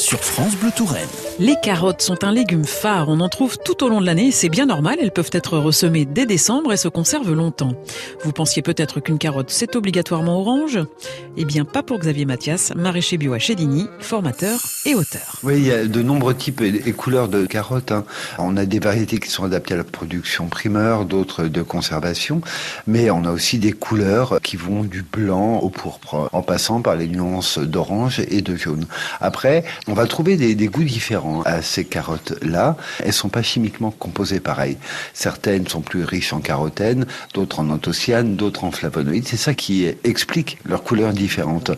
sur France Bleu Touraine. Les carottes sont un légume phare, on en trouve tout au long de l'année, c'est bien normal, elles peuvent être ressemées dès décembre et se conservent longtemps. Vous pensiez peut-être qu'une carotte c'est obligatoirement orange? Eh bien pas pour Xavier Mathias, maraîcher bio à Chédigny, formateur et auteur. Oui, il y a de nombreux types et couleurs de carottes. Hein. On a des variétés qui sont adaptées à la production primeur, d'autres de conservation, mais on a aussi des couleurs qui vont du blanc au pourpre, en passant par les nuances d'orange et de jaune. Après, on va trouver des, goûts différents à ces carottes-là. Elles sont pas chimiquement composées pareil. Certaines sont plus riches en carotène, d'autres en anthocyanes, d'autres en flavonoïdes. C'est ça qui explique leurs couleurs différentes.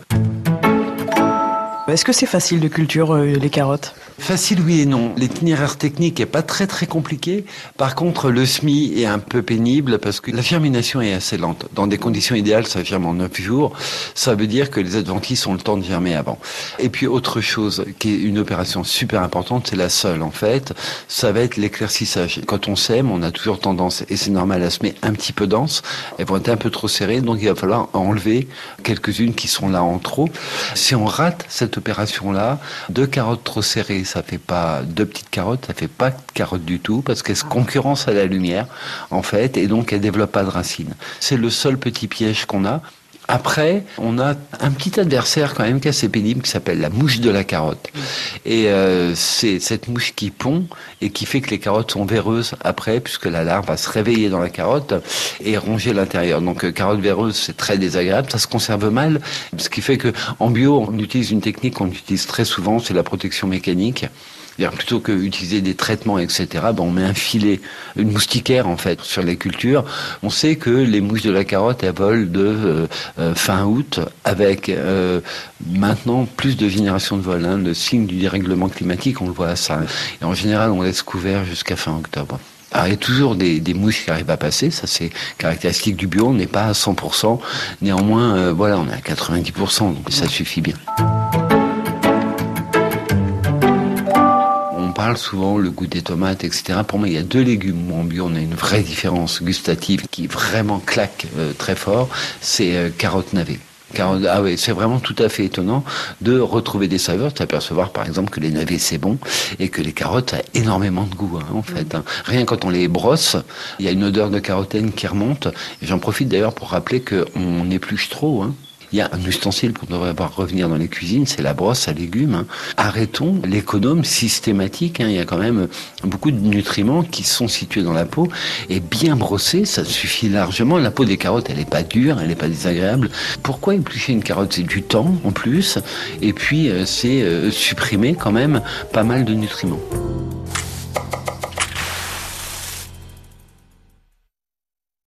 Est-ce que c'est facile de culture euh, les carottes? Facile oui et non. L'itinéraire technique est pas très très compliqué. Par contre, le SMI est un peu pénible parce que la germination est assez lente. Dans des conditions idéales, ça germe en 9 jours. Ça veut dire que les adventices ont le temps de germer avant. Et puis autre chose qui est une opération super importante, c'est la seule en fait, ça va être l'éclaircissage. Quand on sème, on a toujours tendance, et c'est normal, à semer un petit peu dense. Elles vont être un peu trop serrées, donc il va falloir enlever quelques-unes qui sont là en trop. Si on rate cette opération-là, deux carottes trop serrées ça fait pas deux petites carottes, ça fait pas de carottes du tout parce qu'elles se concurrencent à la lumière en fait et donc elles développent pas de racines. C'est le seul petit piège qu'on a. Après, on a un petit adversaire quand même qui est assez pénible qui s'appelle la mouche de la carotte. Et euh, c'est cette mouche qui pond et qui fait que les carottes sont véreuses après, puisque la larve va se réveiller dans la carotte et ronger l'intérieur. Donc euh, carotte véreuse, c'est très désagréable, ça se conserve mal, ce qui fait que en bio, on utilise une technique qu'on utilise très souvent, c'est la protection mécanique plutôt que utiliser des traitements, etc., ben on met un filet, une moustiquaire en fait sur les cultures. On sait que les mouches de la carotte elles volent de euh, euh, fin août avec euh, maintenant plus de générations de vol. Hein, le signe du dérèglement climatique, on le voit à ça. Et en général, on laisse couvert jusqu'à fin octobre. Alors, il y a toujours des, des, mouches qui arrivent à passer, ça c'est caractéristique du bio, on n'est pas à 100%, néanmoins, voilà, on est à 90%, donc ça suffit bien. Parle souvent le goût des tomates, etc. Pour moi, il y a deux légumes où en bio on a une vraie différence gustative qui vraiment claque euh, très fort. C'est euh, carotte navet. Ah oui, c'est vraiment tout à fait étonnant de retrouver des saveurs, de s'apercevoir par exemple que les navets c'est bon et que les carottes ont énormément de goût hein, en fait. Hein. Rien quand on les brosse, il y a une odeur de carotène qui remonte. J'en profite d'ailleurs pour rappeler qu'on épluche trop. Hein. Il y a un ustensile qu'on devrait voir revenir dans les cuisines, c'est la brosse à légumes. Hein. Arrêtons l'économe systématique. Hein. Il y a quand même beaucoup de nutriments qui sont situés dans la peau. Et bien brosser, ça suffit largement. La peau des carottes, elle n'est pas dure, elle n'est pas désagréable. Pourquoi éplucher une carotte? C'est du temps en plus. Et puis, euh, c'est euh, supprimer quand même pas mal de nutriments.